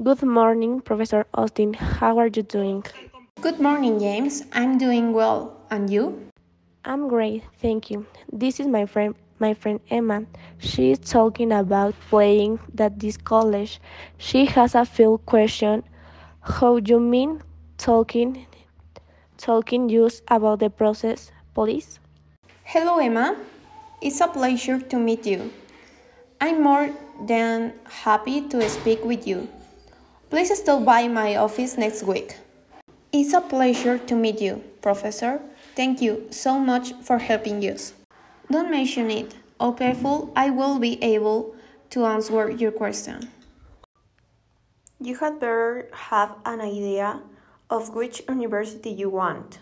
Good morning, Professor Austin. How are you doing? Good morning, James. I'm doing well. And you? I'm great, thank you. This is my friend my friend Emma. She is talking about playing at this college. She has a few question. How do you mean talking talking just about the process, please? Hello, Emma. It's a pleasure to meet you. I'm more than happy to speak with you. Please stop by my office next week. It's a pleasure to meet you, Professor. Thank you so much for helping us. Don't mention it. Careful, I will be able to answer your question. You had better have an idea of which university you want.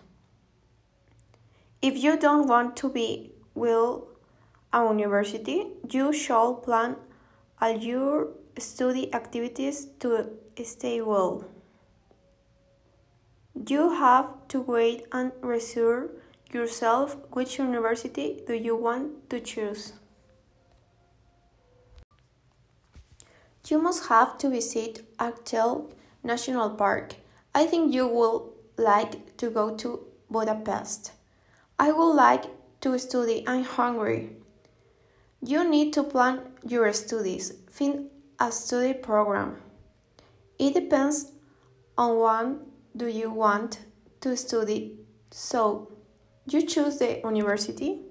If you don't want to be will a university, you shall plan all your study activities to stay well. You have to wait and reserve yourself which university do you want to choose. You must have to visit Achtel National Park. I think you will like to go to Budapest. I would like to study. I'm hungry. You need to plan your studies. Find a study program. It depends on what do you want to study. So, you choose the university